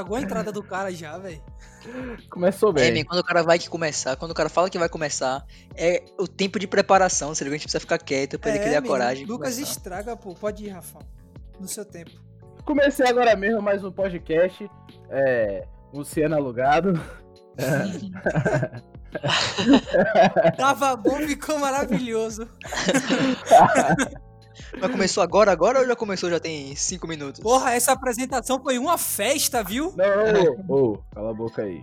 Estragou a entrada do cara já, velho. Começou bem. É, quando o cara vai que começar, quando o cara fala que vai começar, é o tempo de preparação, se a gente precisa ficar quieto pra ele criar menino, coragem. Lucas começar. estraga, pô. Pode ir, Rafa. No seu tempo. Comecei agora mesmo mais um podcast. É. Luciano Alugado. Tava bom, ficou maravilhoso. Mas começou agora, agora ou já começou, já tem 5 minutos? Porra, essa apresentação foi uma festa, viu? Não, ô, ô, cala a boca aí.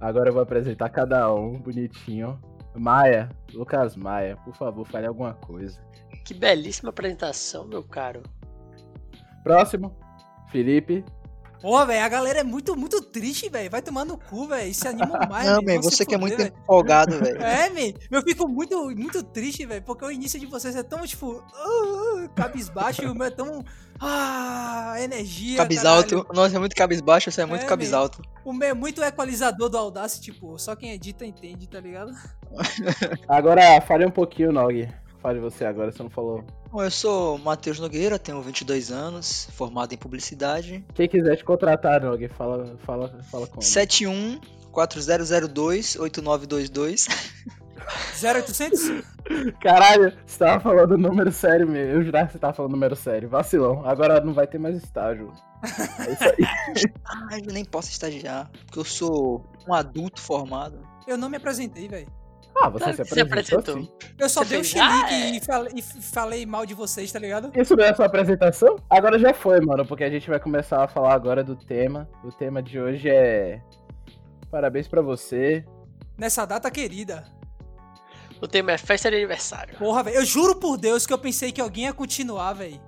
Agora eu vou apresentar cada um bonitinho. Maia, Lucas Maia, por favor, fale alguma coisa. Que belíssima apresentação, meu caro. Próximo, Felipe. Porra, velho, a galera é muito, muito triste, velho. Vai tomar no cu, velho. Se anima mais, Não, velho. você que é muito velho. empolgado, velho. É, man. Eu fico muito, muito triste, velho. Porque o início de vocês é tão, tipo, uh, uh, cabisbaixo e o meu é tão. Ah, energia. Cabesalto. caralho. Nossa, é muito cabisbaixo, você é muito É, cabesalto. O meu é muito equalizador do Audacity, tipo, só quem edita entende, tá ligado? Agora, fale um pouquinho, Nog. Fale você agora, você não falou. Bom, eu sou Matheus Nogueira, tenho 22 anos, formado em publicidade. Quem quiser te contratar, Nog, fala, fala, fala com 71 4002 8922. 0800? Caralho, você tava falando número sério mesmo. Eu jurava que você tava falando número sério. Vacilão. Agora não vai ter mais estágio. É isso aí. Ah, eu nem posso estagiar, porque eu sou um adulto formado. Eu não me apresentei, velho. Ah, você Claro se apresentou, apresentou. sim. Eu só Você dei xilique "Ah, é." e, falei, e falei mal de vocês, tá ligado? Isso não é a sua apresentação? Agora já foi, mano, porque a gente vai começar a falar agora do tema. O tema de hoje é. Parabéns pra você. Nessa data querida. O tema é festa de aniversário. Porra, velho. Eu juro por Deus que eu pensei que alguém ia continuar, velho.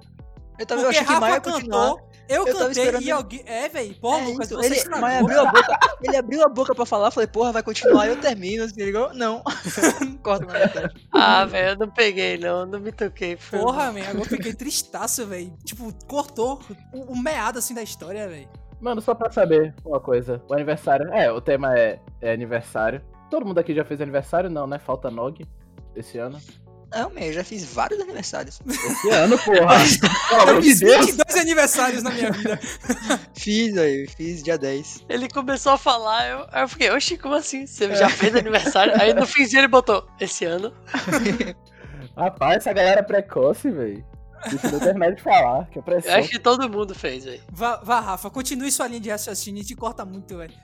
Eu também Porque achei que Maia Rafa ia continuar. Eu, Eu cantei e alguém. É, velho. Porra, É Lucas, isso, você ele, estragou. Maia abriu a boca, ele abriu a boca pra falar, falei, porra, vai continuar, eu termino, se ligou? Não. Corta metade. Ah, velho, eu não peguei, não. Não me toquei. Foi Porra, man, agora eu fiquei tristaço, velho. Tipo, cortou o, o meado assim da história, velho. Mano, só pra saber uma coisa. O aniversário. É, o tema é, é aniversário. Todo mundo aqui já fez aniversário? Não, né? Falta Nog esse ano. Não, man, eu já fiz vários aniversários. Esse ano, porra! Pelo Eu amor de fiz Deus! 22 aniversários na minha vida. Fiz aí, fiz dia 10. Ele começou a falar, eu, aí eu fiquei, oxi, como assim? Você já fez aniversário? Aí no finzinho ele botou, esse ano. Rapaz, essa galera é precoce, velho. Deixa eu terminar de falar, que é Eu pressão. acho que todo mundo fez, velho. Vá, vá, Rafa, continue sua linha de raciocínio e te corta muito, velho.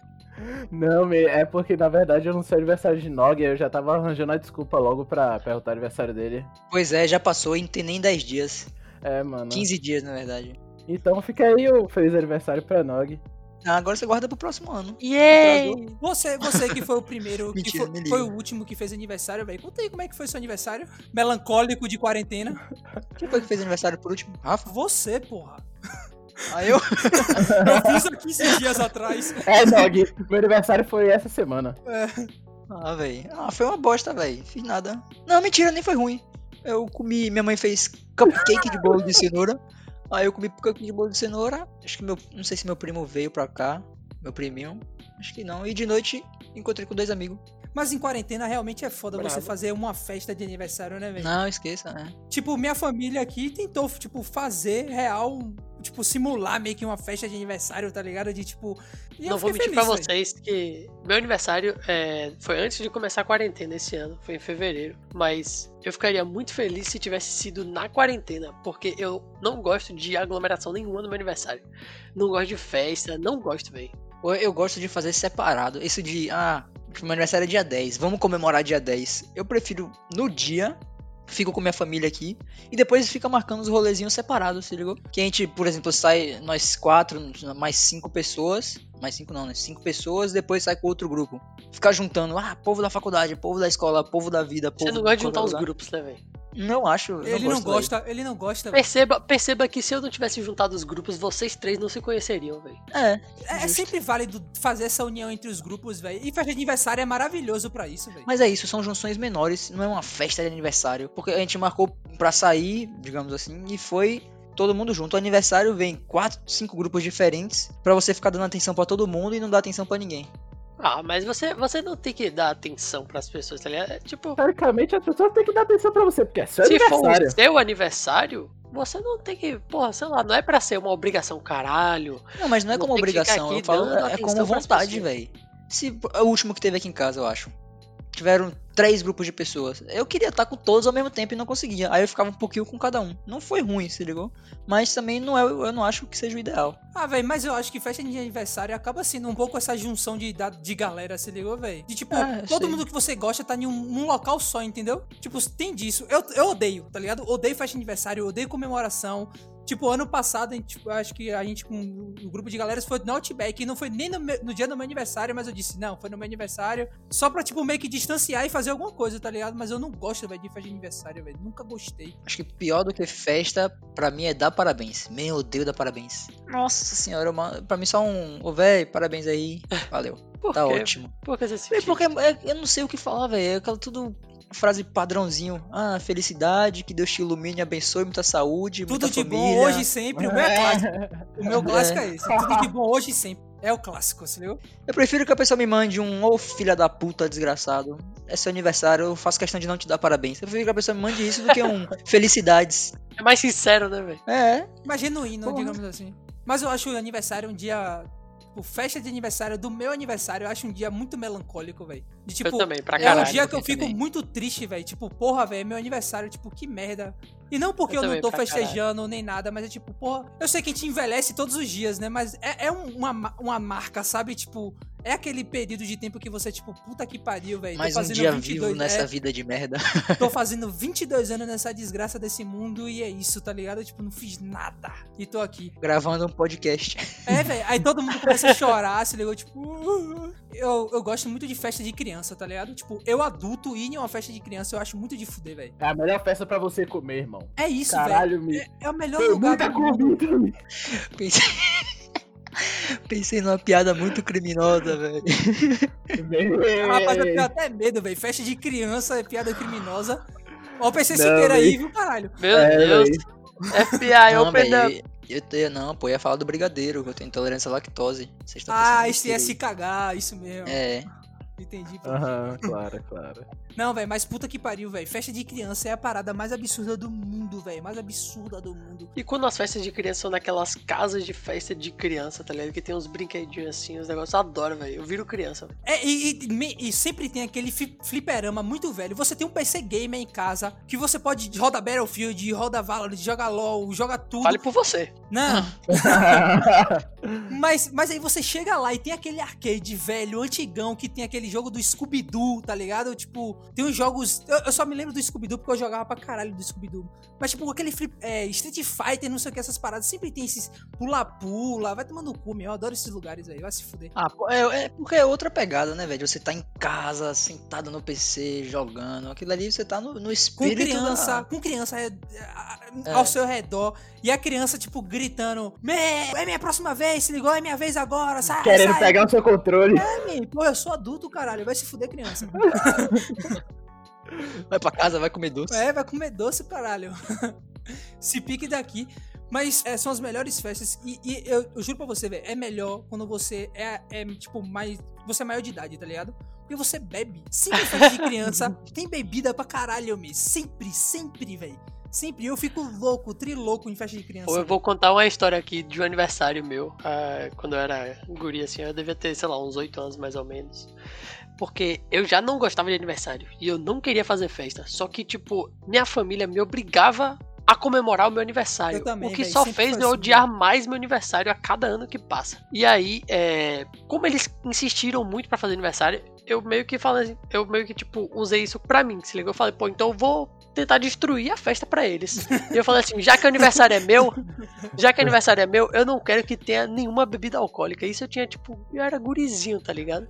Não, me- é porque na verdade eu não sei aniversário de Nog, eu já tava arranjando a desculpa logo pra perguntar o aniversário dele. Pois é, já passou e não tem nem 10 dias. É, mano. 15 dias, na verdade. Então fica aí o feliz aniversário pra Nog. Ah, agora você guarda pro próximo ano. Yay! Você, você que foi o primeiro, que Mentira, foi, foi o último que fez aniversário, velho. Conta aí como é que foi seu aniversário. Melancólico de quarentena. Quem foi que fez aniversário por último? Rafa? Você, porra. Aí eu. Eu fiz há 15 dias atrás. É, Nog, meu aniversário foi essa semana. Ah, velho. Ah, foi uma bosta, velho. Fiz nada. Não, mentira, nem foi ruim. Eu comi. Minha mãe fez cupcake de bolo de cenoura. Aí eu comi cupcake de bolo de cenoura. Acho que meu. Não sei se meu primo veio pra cá. Meu priminho. Acho que não. E de noite encontrei com dois amigos. Mas em quarentena realmente é foda você Bravo. fazer uma festa de aniversário, né, velho? Não, esqueça, né? Tipo, minha família aqui tentou, tipo, fazer real, tipo, simular meio que uma festa de aniversário, tá ligado? De tipo. E eu Não vou mentir pra feliz, velho. vocês que meu aniversário é, foi antes de começar a quarentena esse ano, foi em fevereiro. Mas eu ficaria muito feliz se tivesse sido na quarentena, porque eu não gosto de aglomeração nenhuma no meu aniversário. Não gosto de festa, não gosto, velho. Eu, eu gosto de fazer separado. Isso de, ah, meu aniversário é dia 10, vamos comemorar dia 10. Eu prefiro no dia, fico com minha família aqui, e depois fica marcando os rolezinhos separados, se ligou? Que a gente, por exemplo, sai nós quatro, mais cinco pessoas. Mais cinco não, né? Cinco pessoas, depois sai com outro grupo. Ficar juntando, ah, povo da faculdade, povo da escola, povo da vida, povo Você não gosta de juntar os grupos, né, velho? Não acho. eu Ele não daí. gosta, ele não gosta. Perceba, perceba que se eu não tivesse juntado os grupos, vocês três não se conheceriam, velho. É, É, é sempre válido fazer essa união entre os grupos, velho. E festa de aniversário é maravilhoso pra isso, velho. Mas é isso, são junções menores, não é uma festa de aniversário. Porque a gente marcou pra sair, digamos assim, e foi todo mundo junto. O aniversário vem quatro, cinco grupos diferentes pra você ficar dando atenção pra todo mundo e não dar atenção pra ninguém. Ah, mas você, você não tem que dar atenção pras pessoas, tá ligado? É, tipo, Teoricamente, as pessoas têm que dar atenção pra você, porque é seu se for aniversário. o seu aniversário, você não tem que, porra, sei lá, não é pra ser uma obrigação, caralho. Não, mas não é Não como obrigação, eu falo, é como vontade, velho. Se é o último que teve aqui em casa, eu acho. Tiveram três grupos de pessoas. Eu queria estar com todos ao mesmo tempo e não conseguia. Aí eu ficava um pouquinho com cada um. Não foi ruim, se ligou? Mas também não é, eu não acho que seja o ideal. Ah, velho, mas eu acho que festa de aniversário acaba sendo um pouco essa junção de, de galera, se ligou, velho? De tipo, Ah, todo sei. mundo que você gosta tá em um, num local só, entendeu? Tipo, tem disso. Eu, eu odeio, tá ligado? Odeio festa de aniversário, odeio comemoração. Tipo, ano passado, a gente, tipo, acho que a gente com o grupo de galera foi no Outback. E não foi nem no, meu- no dia do meu aniversário, mas eu disse, não, foi no meu aniversário. Só pra, tipo, meio que distanciar e fazer alguma coisa, tá ligado? Mas eu não gosto, velho, de festa de aniversário, velho. Nunca gostei. Acho que pior do que festa, pra mim, é dar parabéns. Man, eu odeio dar parabéns. Nossa senhora, mano, pra mim só um. Ô, véi, parabéns aí. Valeu. Por Tá quê? ótimo. Por que você se É porque eu não sei o que falar, velho. É aquela tudo frase padrãozinho. Ah, felicidade, que Deus te ilumine, abençoe, muita saúde, Tudo muita de família. bom hoje e sempre. O meu é clássico. O meu clássico é esse. Tudo de bom hoje e sempre. É o clássico, você viu? Eu prefiro que a pessoa me mande um ô filha da puta desgraçado. É seu aniversário, eu faço questão de não te dar parabéns. Eu prefiro que a pessoa me mande isso do que um felicidades. É mais sincero, né, velho? É, Mas genuíno, Porra. digamos assim. Mas eu acho o aniversário um dia. Tipo, festa de aniversário do meu aniversário, eu acho um dia muito melancólico, velho. De tipo. eu também, pra É um caralho. dia que eu eu fico também. muito triste, velho. Tipo, porra, velho, é meu aniversário, tipo, que merda. E não porque Eu eu, não tô festejando nem nada, mas é tipo, porra, eu sei que a gente envelhece todos os dias, né? Mas é, é um- uma, ma- uma marca, sabe? Tipo, é aquele período de tempo que você, tipo, puta que pariu, velho. Tô mais um dia 22 vivo nessa é, vida de merda. Tô fazendo 22 anos nessa desgraça desse mundo e é isso, tá ligado? Tipo, não fiz nada. E tô aqui. Gravando um podcast. É, velho. Aí todo mundo começa a chorar, se ligou? Tipo. "Uh". Eu, eu gosto muito de festa de criança, tá ligado? Tipo, eu adulto ir em uma festa de criança, eu acho muito de fuder, velho. É a melhor festa pra você comer, irmão. É isso, velho. Caralho, me. É, é o melhor Tem lugar muita comida. Pensei... Pensei numa piada muito criminosa, velho. Rapaz, eu tenho até medo, velho. Festa de criança é piada criminosa. Ó, o PC Siqueira aí, viu, caralho? Meu É, Deus. véi. FBI, não, open up. eu, eu, não, pô, eu ia falar do brigadeiro, que eu tenho intolerância à lactose. Vocês estão Ah, isso ia besteira se cagar, isso mesmo. É, Entendi. Aham, claro, claro. Não, velho, mas puta que pariu, velho. Festa de criança é a parada mais absurda do mundo, velho. Mais absurda do mundo. E quando as festas de criança são naquelas casas de festa de criança, tá ligado? Que tem uns brinquedinhos assim, os negócios. Eu adoro, velho. Eu viro criança. É, e, e- me- e sempre tem aquele fi- fliperama muito velho. Você tem um PC gamer em casa que você pode roda Battlefield, roda Valorant, joga LOL, joga tudo. Fale por você. Não, mas, mas aí você chega lá e tem aquele arcade velho, antigão, que tem aquele jogo do Scooby-Doo, tá ligado? Tipo, tem uns jogos. Eu, eu só me lembro do Scooby-Doo porque eu jogava pra caralho do Scooby-Doo. Mas, tipo, aquele flip, é, Street Fighter, não sei o que, essas paradas. Sempre tem esses pula-pula. Vai tomando cu, meu. Eu adoro esses lugares aí. Vai se fuder. Ah, é, é porque é outra pegada, né, velho? Você tá em casa, sentado no PC, jogando. Aquilo ali você tá no, no Com espírito. criança, da- com criança é, é, É. ao seu redor. E a criança, tipo, gritando: "Mê, É minha próxima vez, se ligou? É minha vez agora, sai, Querendo sai, pegar o seu controle. Mãe, Pô, eu sou adulto, caralho. Vai se fuder, criança. Vai pra casa, vai comer doce. é, vai comer doce, caralho. se pique daqui. Mas é, são as melhores festas. E, e eu, eu juro pra você, velho, é melhor quando você é, é, tipo, mais. Você é maior de idade, tá ligado? Porque você bebe. Sempre em festa de criança tem bebida pra caralho, meu. Sempre, sempre, velho. Sempre. Eu fico louco, trilouco em festa de criança. Ou eu vou contar uma história aqui de um aniversário meu. ah, quando eu era guri, assim, eu devia ter, sei lá, uns 8 anos mais ou menos. Porque eu já não gostava de aniversário. E eu não queria fazer festa. Só que, tipo, minha família me obrigava a comemorar o meu aniversário. Eu também, o que véi, só fez eu assim, odiar mais meu aniversário a cada ano que passa. E aí, é, como eles insistiram muito pra fazer aniversário, eu meio que falei, eu meio que tipo usei isso pra mim, se ligou? Eu falei, pô, então eu vou tentar destruir a festa pra eles. e eu falei assim, já que o aniversário é meu, já que o aniversário é meu, eu não quero que tenha nenhuma bebida alcoólica. Isso eu tinha tipo, eu era gurizinho, tá ligado?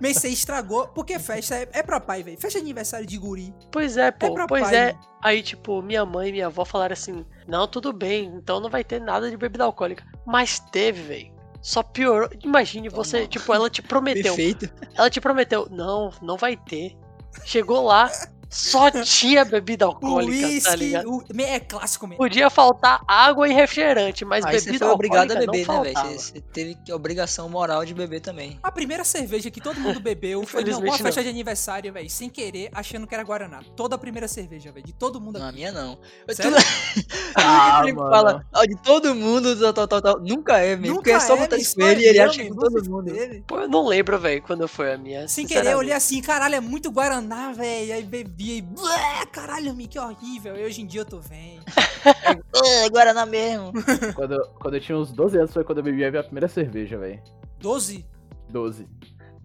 Mas você estragou. Porque festa é, é pra pai, velho. Festa de aniversário de guri. Pois é, pô, pra pois pai. é. Aí, tipo, minha mãe e minha avó falaram assim: não, tudo bem, então não vai ter nada de bebida alcoólica. Mas teve, velho. Só piorou. Imagine, você, Toma. tipo, ela te prometeu. Perfeito. Ela te prometeu, não, não vai ter. Chegou lá, Só tinha bebida alcoólica, tá Whisky, ligado? o- é clássico mesmo. Podia faltar água e refrigerante, mas Aí você bebida foi obrigado a alcoólica beber, não né, velho? faltava. Você, você teve obrigação moral de beber também. A primeira cerveja que todo mundo bebeu foi em alguma festa de aniversário, velho, sem querer, achando que era Guaraná. Toda a primeira cerveja, velho, de todo mundo Não, a minha não. Sério? Ah, ele mano. fala, ó, de todo mundo, tal, tal, tal. Nunca é, mesmo. Porque é só botar velho, isso só com ele e ele acha que todo mundo. velho. Pô, eu não lembro, velho, quando foi a minha. Sem querer, eu olhei assim, caralho, é muito Guaraná, velho. Aí bebia e. Blé, caralho, Mi, que horrível. E hoje em dia eu tô vendo. É, Guaraná mesmo. Quando, eu- quando eu tinha uns 12 anos foi quando eu bebi a minha primeira cerveja, velho. 12? 12.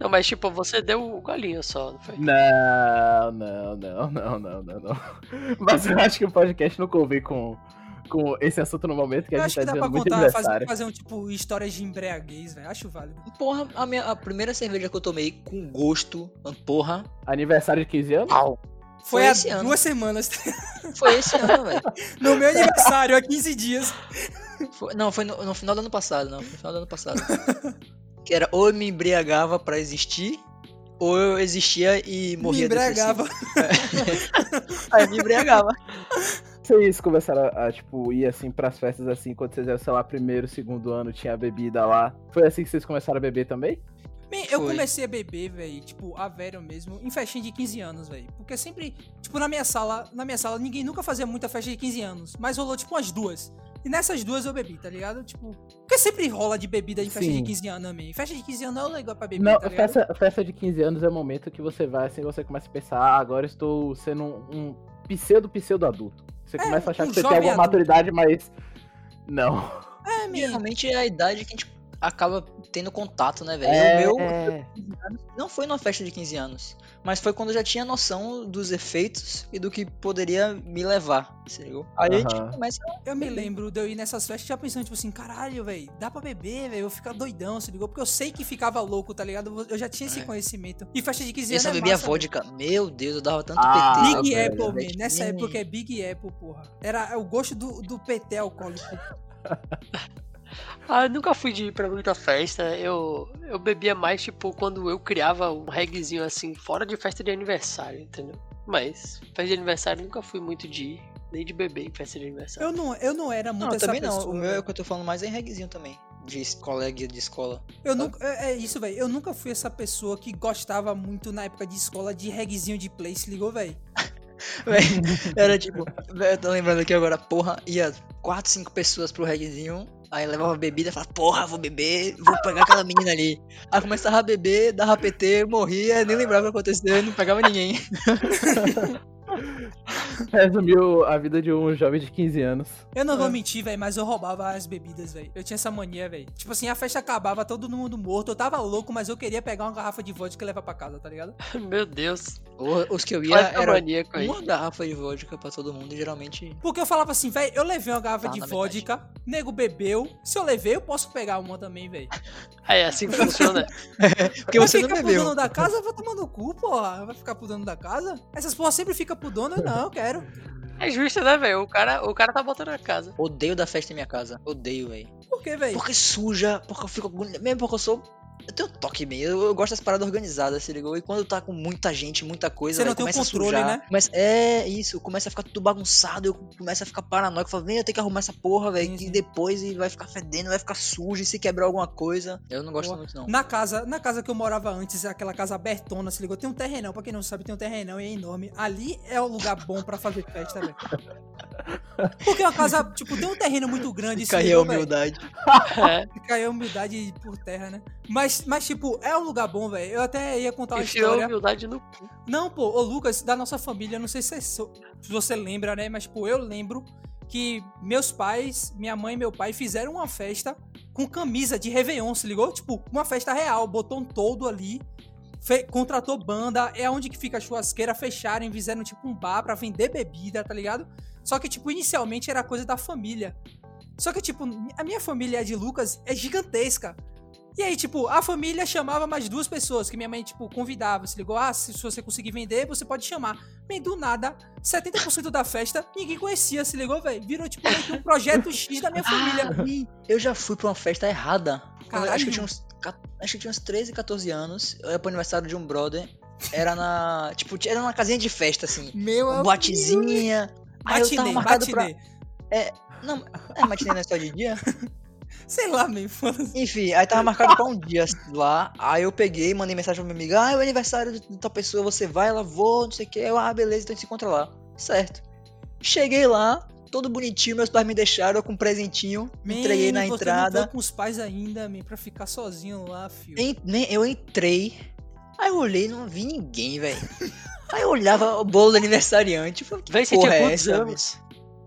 Não, mas tipo, você deu o golinho só, não foi? Não, não, não, não, não, não, não. Mas eu acho que o podcast não convém com, com esse assunto no momento que a eu gente acho tá que dá pra contar, fazer, fazer um tipo histórias de embriaguez, velho. Acho válido. Porra, a, minha, a primeira cerveja que eu tomei com gosto, porra, Aniversário de 15 anos? Pau. Foi, Foi há duas semanas. foi esse ano, velho. No meu aniversário, há 15 dias. Foi- Não, foi no, no final do ano passado, não. Foi no final do ano passado. que era ou eu me embriagava pra existir, ou eu existia e morria Me embriagava. depressivo. Aí eu me embriagava. Vocês começaram a, a, tipo, ir assim pras festas assim, quando vocês eram, sei lá, primeiro, segundo ano, tinha bebida lá. Foi assim que vocês começaram a beber também? Eu comecei a beber, velho, tipo, a velho mesmo, em festinha de 15 anos, velho. Porque sempre, tipo, na minha sala, na minha sala, ninguém nunca fazia muita festa de 15 anos. Mas rolou, tipo, umas duas. E nessas duas eu bebi, tá ligado? Tipo, porque sempre rola de bebida em festa Sim. de 15 anos também. Festa de 15 anos não é legal pra beber, Não, tá festa, festa de 15 anos é o momento que você vai assim, você começa a pensar, ah, agora estou sendo um, um pseudo pseudo adulto. Você começa a achar um que você tem alguma adulto. maturidade, mas não. É. Geralmente é a idade que a gente acaba tendo contato, né, velho? É, O meu é. não foi numa festa de 15 anos, mas foi quando eu já tinha noção dos efeitos e do que poderia me levar, se ligou? Aí a gente começa Eu me lembro de eu ir nessas festas já pensando, tipo assim, caralho, velho, dá pra beber, velho, eu vou ficar doidão, se ligou? Porque eu sei que ficava louco, tá ligado? Eu já tinha esse É. conhecimento. E festa de 15 Eu anos só é bebia massa, vodka. Meu Deus, eu dava tanto Ah, PT. Big velho, Apple, velho. Nessa época é Big Apple, porra. Era o gosto do, do PT alcoólico. Ah, eu nunca fui de ir pra muita festa. Eu, eu bebia mais, tipo, quando eu criava um reggaezinho assim, fora de festa de aniversário, entendeu? Mas, festa de aniversário eu nunca fui muito de ir, nem de beber em festa de aniversário. Eu não, eu não era muito Não, essa também não. pessoa. O meu é o que eu tô falando mais é em reguezinho também. De colega de escola. Eu nunca, é, é isso, velho. Eu nunca fui essa pessoa que gostava muito na época de escola de reguezinho de play, se ligou, velho? Véi, Era tipo, véi, eu tô lembrando aqui agora, porra, ia quatro, cinco pessoas pro reguezinho, aí levava bebida falava, porra, vou beber, vou pegar aquela menina ali. Aí começava a beber, dava PT, morria, nem lembrava o que aconteceu, não pegava ninguém. Resumiu a vida de um jovem de 15 anos. Eu não vou É. mentir, velho, mas eu roubava as bebidas, velho. Eu tinha essa mania, velho. Tipo assim, a festa acabava, todo mundo morto. Eu tava louco, mas eu queria pegar uma garrafa de vodka e levar pra casa, tá ligado? Meu Deus. O- Os que eu ia era maníaco aí. uma garrafa de vodka pra todo mundo, e geralmente. Porque eu falava assim, velho, eu levei uma garrafa Tá de vodka, nego bebeu. Se eu levei, eu posso pegar uma também, velho. É assim que funciona. Porque Vai você não ficar pro bebeu. dono da casa, vai tomar no cu, porra. Vai ficar pro dono da casa? Essas porra sempre fica pro dono, não, eu quero. É justo, né, velho? O cara, o cara tá botando a casa. Odeio da festa em minha casa. Odeio, velho. Por quê, velho? Porque suja, porque eu fico. Mesmo porque eu sou. Eu tenho toque meio, eu, eu gosto das paradas organizadas, se ligou? E quando tá com muita gente, muita coisa, Você não tem o começa a controle, sujar. né? Mas é isso, começa a ficar tudo bagunçado, eu começo a ficar paranoico, falo, vem, eu tenho que arrumar essa porra, velho, sim. depois e vai ficar fedendo, vai ficar sujo, e se quebrar alguma coisa. Eu não gosto Boa. muito, não. Na casa, na casa que eu morava antes, aquela casa abertona, se ligou? Tem um terrenão, pra quem não sabe, tem um terrenão e é enorme. Ali é o lugar bom pra fazer festa, velho. Porque é uma casa, tipo, tem um terreno muito grande, aí a humildade. É. Caiu a humildade por terra, né? Mas, mas tipo, é um lugar bom, velho. Eu até ia contar uma a história. humildade no cu. Não, pô, o Lucas, da nossa família, não sei se, você- se você lembra, né? Mas, tipo, eu lembro que meus pais, minha mãe e meu pai fizeram uma festa com camisa de Réveillon, se ligou? Tipo, uma festa real, botou um todo ali, contratou banda, é onde que fica a churrasqueira, fecharam, fizeram tipo um bar pra vender bebida, tá ligado? Só que, tipo, inicialmente era coisa da família. Só que, tipo, a minha família de Lucas é gigantesca. E aí, tipo, a família chamava mais duas pessoas, que minha mãe, tipo, convidava. Se ligou, ah, se, você conseguir vender, você pode chamar. Bem, do nada, 70% da festa, ninguém conhecia, se ligou, velho? Virou, tipo, um projeto X da minha família. Ah, eu já fui pra uma festa errada. Quando- Acho que, eu Caralho. tinha uns, acho que eu tinha uns 13, 14 anos. Eu ia pro aniversário de um brother. Era na. Tipo, era uma casinha de festa, assim. Meu Um boatezinha. Aí eu tava Matinê, marcado pra. matinê. Não, é matinê não é só de dia? Sei lá, meio foda-se. Enfim, aí tava marcado pra um dia lá. Aí eu peguei, mandei mensagem pra minha amiga: Ah, é o aniversário de tal pessoa, você vai, ela vou, não sei o que. Eu, ah, beleza, então a gente se encontra lá. Certo. Cheguei lá, todo bonitinho, meus pais me deixaram com um presentinho, me entreguei na você entrada. Não foi com os pais ainda, man, pra ficar sozinho lá, filho. En- nem- Eu entrei, aí eu olhei não vi ninguém, velho. Aí eu olhava o bolo do aniversariante. falei, que Véi, você porra tinha é quantos essa, anos?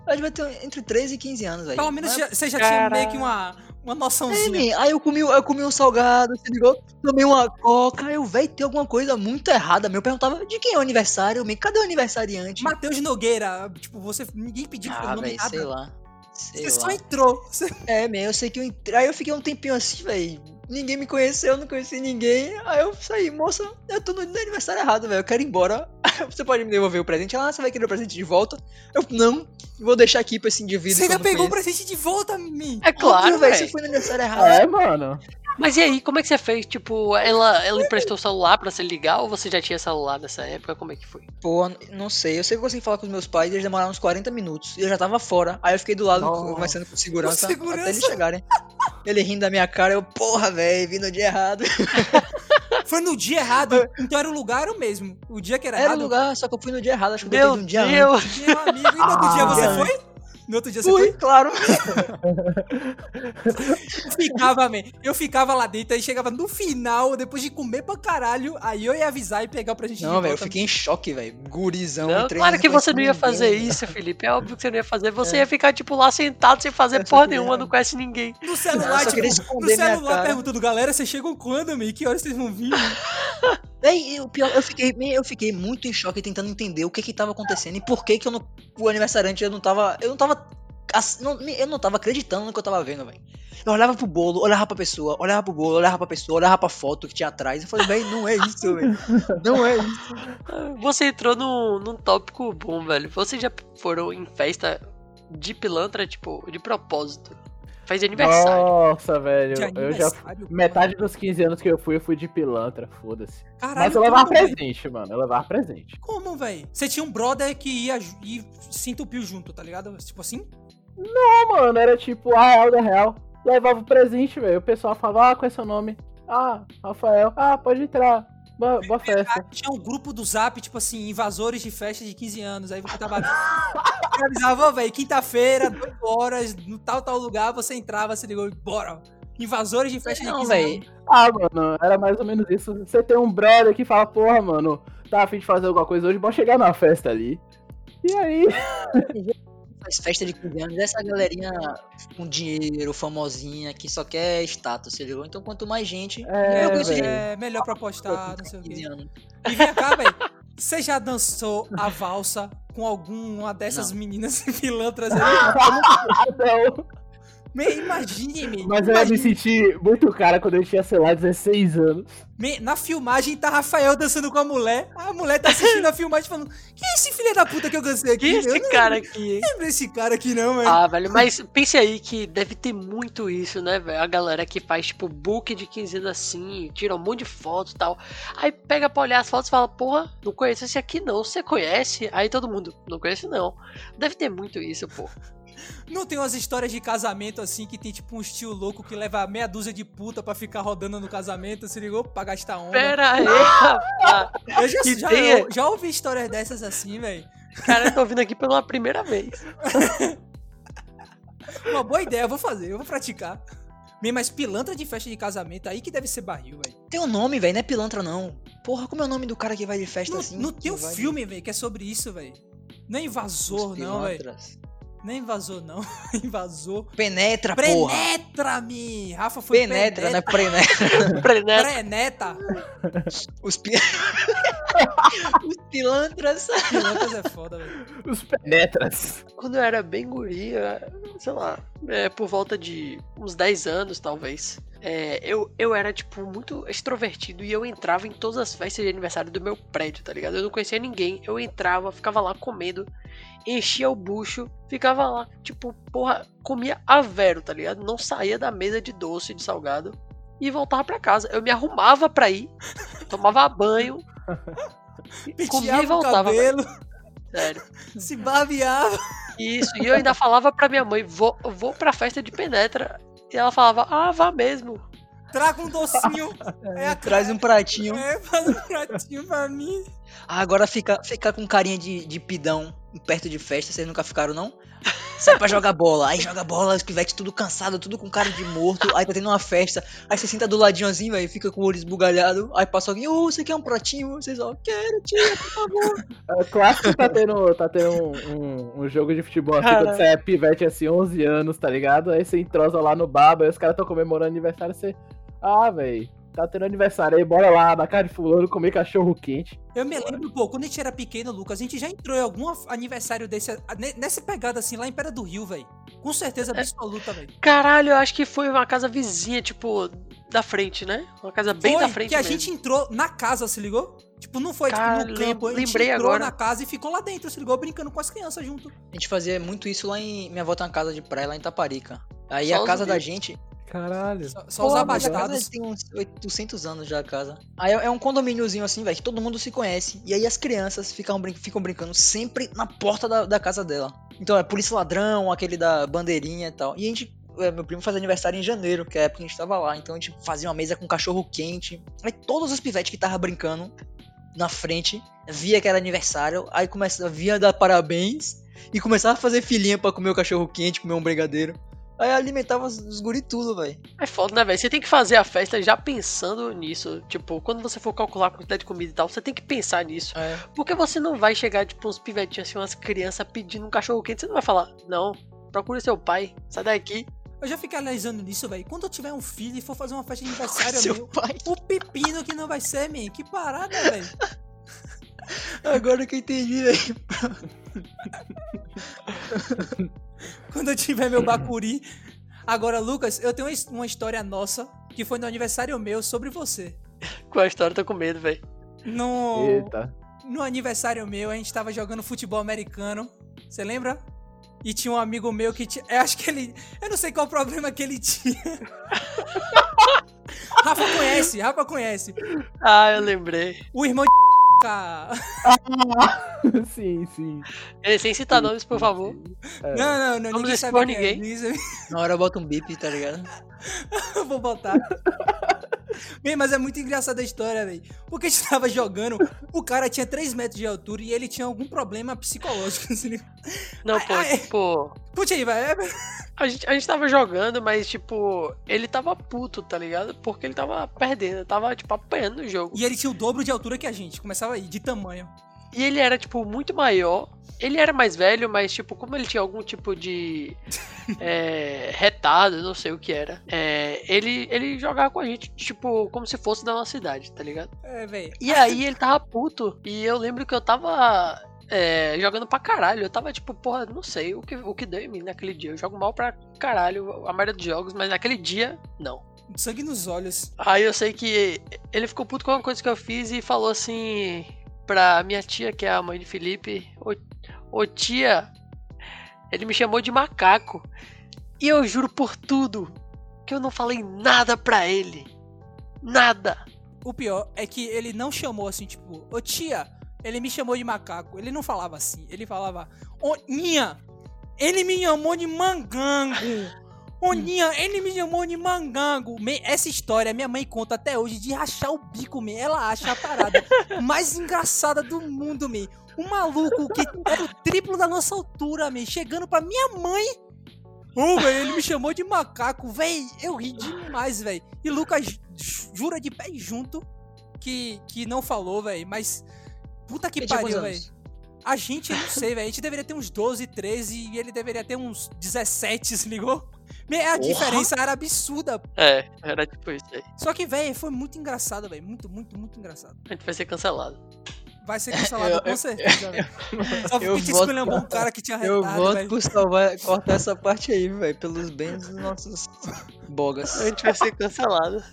Eu devia ter entre 13 e 15 anos, velho. Pelo menos Mas- já- você já tinha meio que uma, uma É, noçãozinha. man, aí eu comi, eu comi um salgado, se ligou? Tomei uma coca, aí eu, velho, tem alguma coisa muito errada. meu. Eu perguntava de quem é o aniversário, man? cadê o aniversariante? Matheus Nogueira, tipo, você. Ninguém pediu pelo ah, nome velho, nada. sei lá. Sei Você lá. só entrou. Você- É, man, eu sei que eu entrei. Aí eu fiquei um tempinho assim, velho. Ninguém me conheceu, eu não conheci ninguém. Aí eu saí, moça, eu tô no aniversário errado, velho. Eu quero ir embora. Você pode me devolver o presente? Ela, ah, você vai querer o presente de volta? Eu, não, vou deixar aqui pra esse indivíduo. Você que eu ainda pegou o conheço." presente de volta, mim. É claro, velho. Você foi no aniversário errado. É, mano. Mas e aí, como é que você fez? Tipo, ela, ela emprestou o celular pra se ligar ou você já tinha celular nessa época? Como é que foi? Pô, não sei. Eu sei que eu consegui falar com os meus pais, eles demoraram uns 40 minutos. E eu já tava fora. Aí eu fiquei do lado, Nossa. conversando com segurança, Com segurança. até eles chegarem. Ele rindo da minha cara, eu, porra, velho, vim no dia errado. Foi no dia errado. Então era o lugar o mesmo. O dia que era, Era o errado. lugar, só que eu fui no dia errado, acho que eu Meu botei um dia. Deus! Meu amigo. E no outro dia você Ah. foi? No outro dia você Fui, foi? claro. Eu ficava, man. Eu ficava lá dentro, aí chegava no final, depois de comer pra caralho, aí eu ia avisar e pegar o presente de Não, velho, eu fiquei em choque, velho. Gurizão. Não, claro que você não ia ninguém, fazer velho. isso, Felipe. É óbvio que você não ia fazer. Você ia ficar, tipo, lá sentado sem fazer Eu porra nenhuma, não conhece ninguém. No Não, celular, queria tipo, no celular perguntando, galera, vocês chegam quando, man? Que horas vocês vão vir? Véi, e o pior, eu fiquei, eu fiquei muito em choque tentando entender o que que tava acontecendo e por que que eu não, o aniversariante eu não tava, eu não tava, eu não tava acreditando no que eu tava vendo, velho. Eu olhava pro bolo, olhava pra pessoa, olhava pro bolo, olhava pra pessoa, olhava pra foto que tinha atrás. Eu falei, véi, não é isso, velho. Não é isso. Você entrou num, num tópico bom, velho. Vocês já foram em festa de pilantra, tipo, de propósito. Faz aniversário. Nossa, velho. Eu já. Metade dos 15 anos que eu fui, eu fui de pilantra, foda-se. Caralho, Mas eu levava como, presente, mano. Eu levava presente. Como, velho? Você tinha um brother que ia e se entupiu junto, tá ligado? Tipo assim? Não, mano, era tipo, ah, real da real. Levava o presente, velho. O pessoal falava, ah, qual é seu nome? Ah, Rafael. Ah, pode entrar. Boa, boa festa. Tinha um grupo do Zap, tipo assim, invasores de festa de 15 anos. Aí você tava. Eu avisava, velho, quinta-feira, 8 horas, no tal, tal lugar, você entrava, você ligou, bora. Invasores de festa de Não, 15 velho. anos. Ah, mano, era mais ou menos isso. Você tem um brother que fala, porra, mano, tá afim de fazer alguma coisa hoje, bom chegar na festa ali. E aí? Faz festa de 15 anos, essa galerinha com dinheiro, famosinha, que só quer status, você ligou? Então quanto mais gente, É, gente É, melhor pra postar, não sei o 15 quê. anos. E vem cá, velho. Você já dançou a valsa com alguma dessas Não. meninas pilantras aí? Não. Me, imagine, me. Mas eu ia me imagine. sentir muito cara quando eu tinha, sei lá, 16 anos. Me- Na filmagem tá Rafael dançando com a mulher. A mulher tá assistindo a filmagem falando: Quem é esse filho da puta que eu dancei aqui? Que Eu esse não cara aqui, hein? lembro desse cara aqui, não, velho. Ah, velho, mas pense aí que deve ter muito isso, né, velho? A galera que faz, tipo, book de 15 anos assim, tira um monte de foto e tal. Aí pega pra olhar as fotos e fala, porra, não conheço esse aqui não, você conhece? Aí todo mundo, não conhece não. Deve ter muito isso, pô. Não tem umas histórias de casamento assim que tem tipo um tio louco que leva meia dúzia de puta pra ficar rodando no casamento, se ligou? Pra gastar onda. Pera aí, rapaz. Eu já, que já, tem- eu já ouvi histórias dessas assim, velho. Cara, eu tô ouvindo aqui pela primeira vez. Uma boa ideia, eu vou fazer, eu vou praticar. Me, Mas pilantra de festa de casamento, aí que deve ser barril, velho. Tem um nome, velho, não é pilantra não. Porra, como é o nome do cara que vai de festa Não, assim? não tem um filme, velho, que é sobre isso, velho. Não é invasor, não, velho. É invasor, não. Invasor. Penetra, porra. Penetra-me! Rafa foi Penetra, né? penetra. Penetra. Preneto. Preneta! Os, pi... Os pilantras. Pilantras é foda, velho. Os penetras. Quando eu era bem guria, sei lá, é, por volta de uns 10 anos, talvez. É, eu, eu era, tipo, muito extrovertido e eu entrava em todas as festas de aniversário do meu prédio, tá ligado? Eu não conhecia ninguém, eu entrava, ficava lá comendo, enchia o bucho, ficava lá, tipo, porra, comia a vero, tá ligado? Não saía da mesa de doce, de salgado e voltava pra casa. Eu me arrumava pra ir, tomava banho, Comia e voltava, cabelo, Sério. se barbeava. Isso, e eu ainda falava pra minha mãe, vou, vou pra festa de penetra. E ela falava, ah, vá mesmo. Traga um docinho. É, a Traz um pratinho. É, faz um pratinho pra mim. Ah, agora fica, fica com carinha de, de pidão perto de festa, vocês nunca ficaram, não? Sai pra jogar bola, aí joga bola, os pivetes tudo cansado, tudo com cara de morto, aí tá tendo uma festa, aí você senta do ladinho assim, velho, fica com o olho esbugalhado, aí passa alguém, ô, você quer um pratinho? Vocês, ó, quero, tia, por favor. É clássico tá tendo, tá tendo um, um- um jogo de futebol assim, quando você é pivete assim, 11 anos, tá ligado? Aí você entrosa lá no baba, aí os caras tão comemorando aniversário, você. Ah, véi, tá tendo aniversário aí, bora lá na casa de fulano comer cachorro quente. Eu me lembro, pô, quando a gente era pequeno, Lucas, a gente já entrou em algum aniversário desse, nessa pegada assim, lá em Pera do Rio, velho. Com certeza absoluta, velho. Caralho, eu acho que foi uma casa vizinha, tipo, da frente, né? Uma casa bem Foi da frente que a mesmo. gente entrou na casa, se ligou? Tipo, não foi Cara, tipo, no campo, a gente lembrei entrou agora. na casa e ficou lá dentro, se ligou? Brincando com as crianças junto. A gente fazia muito isso lá em. Minha avó tem uma casa de praia lá em Taparica. Aí Só a casa da gente. Caralho. Só, só os Pô, casa abastados. tem uns 800 anos já a casa. Aí é é um condomíniozinho assim, velho, que todo mundo se conhece. E aí as crianças ficam, brin ficam brincando sempre na porta da, da casa dela. Então é polícia ladrão, aquele da bandeirinha e tal. E a gente. é, Meu primo faz aniversário em janeiro, que é a época que a gente tava lá. Então a gente fazia uma mesa com cachorro quente. Aí todos os pivetes que tava brincando na frente via que era aniversário. Aí começa, via dar parabéns. E começava a fazer filinha pra comer o cachorro quente, comer um brigadeiro. Aí alimentava os, guri tudo, velho. É foda, né, velho? Você tem que fazer a festa já pensando nisso. Tipo, quando você for calcular a quantidade de comida e tal, você tem que pensar nisso. É. Porque você não vai chegar, tipo, uns pivetinhos assim, umas crianças pedindo um cachorro quente. Você não vai falar, não, procure seu pai, sai daqui. Eu já fiquei analisando nisso, velho. Quando eu tiver um filho e for fazer uma festa de aniversário, Seu meu, pai. o pepino que não vai ser, man. Que parada, velho. Agora que eu entendi, velho. Quando eu tiver meu bacuri. Agora, Lucas, eu tenho uma his- uma história nossa que foi no aniversário meu sobre você. Com a história, eu tô com medo, velho. No, Eita. no aniversário meu, a gente tava jogando futebol americano. Você lembra? E tinha um amigo meu que tinha. Eu acho que ele. Eu não sei qual o problema que ele tinha. Rafa conhece, Rafa conhece. Ah, eu lembrei. O irmão de. Ca- sim, sim. Sem citar nomes, por favor. É. Não, não, não. Vamos Ninguém expor é. ninguém. Sabe- Na hora bota um bip, tá ligado? Eu vou botar. Bem, mas é muito engraçada a história, velho. Porque a gente tava jogando, o cara tinha 3 metros de altura e ele tinha algum problema psicológico. Assim. Não, pô, Ai, ai. tipo. Putz aí, velho. A gente, a gente tava jogando, mas, tipo, ele tava puto, tá ligado? Porque ele tava perdendo, tava, tipo, apanhando no jogo. E ele tinha o dobro de altura que a gente. Começava aí, de tamanho. E ele era, tipo, muito maior. Ele era mais velho, mas, tipo, como ele tinha algum tipo de. é, retado, não sei o que era. é, ele, ele jogava com a gente, tipo, como se fosse da nossa cidade, tá ligado? É, velho. E aí ele tava puto. E eu lembro que eu tava. é, jogando pra caralho. Eu tava tipo, porra, não sei o que, o que deu em mim naquele dia. Eu jogo mal pra caralho a maioria dos jogos, mas naquele dia, não. Sangue nos olhos. Aí eu sei que ele ficou puto com uma coisa que eu fiz e falou assim pra minha tia, que é a mãe de Felipe: Ô, ô tia, ele me chamou de macaco. E eu juro por tudo que eu não falei nada pra ele. Nada. O pior é que ele não chamou assim, tipo, ô tia, ele me chamou de macaco. Ele não falava assim. Ele falava, ô Ninha, ele me chamou de mangango. Ô Ninha, ele me chamou de mangango. Me- Essa história minha mãe conta até hoje de rachar o bico, me. Ela acha a parada mais engraçada do mundo, me. Um maluco que era o triplo da nossa altura, me. Chegando pra minha mãe. Ô, velho, ele me chamou de macaco, véi. Eu ri demais, véi. E Lucas ju- jura de pé junto que, que não falou, véi. Mas. Puta que pariu, véi. A gente, eu não sei, velho. A gente deveria ter uns 12, 13 e ele deveria ter uns 17, se ligou? Me- A diferença era absurda. É, era tipo isso aí. Só que, velho, foi muito engraçado, velho. Muito, muito, muito engraçado. A gente vai ser cancelado. Vai ser cancelado Eu- com eu- certeza, velho. Só porque eu te voto- esculhambou um cara que tinha Eu retado, voto velho. pro salvar, cortar essa parte aí, velho, pelos bens dos nossos bogas. A gente vai ser cancelado.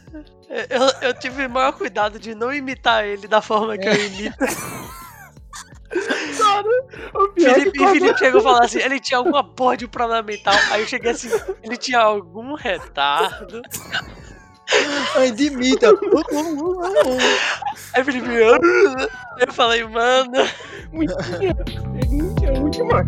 Eu, eu tive o maior cuidado de não imitar ele da forma que eu imito. O Felipe, Felipe chegou e falou assim: ele tinha alguma porra de um problema mental. Aí eu cheguei assim: ele tinha algum retardo. Aí admita. Aí Felipe, eu falei, mano. Muito, muito, muito, mais.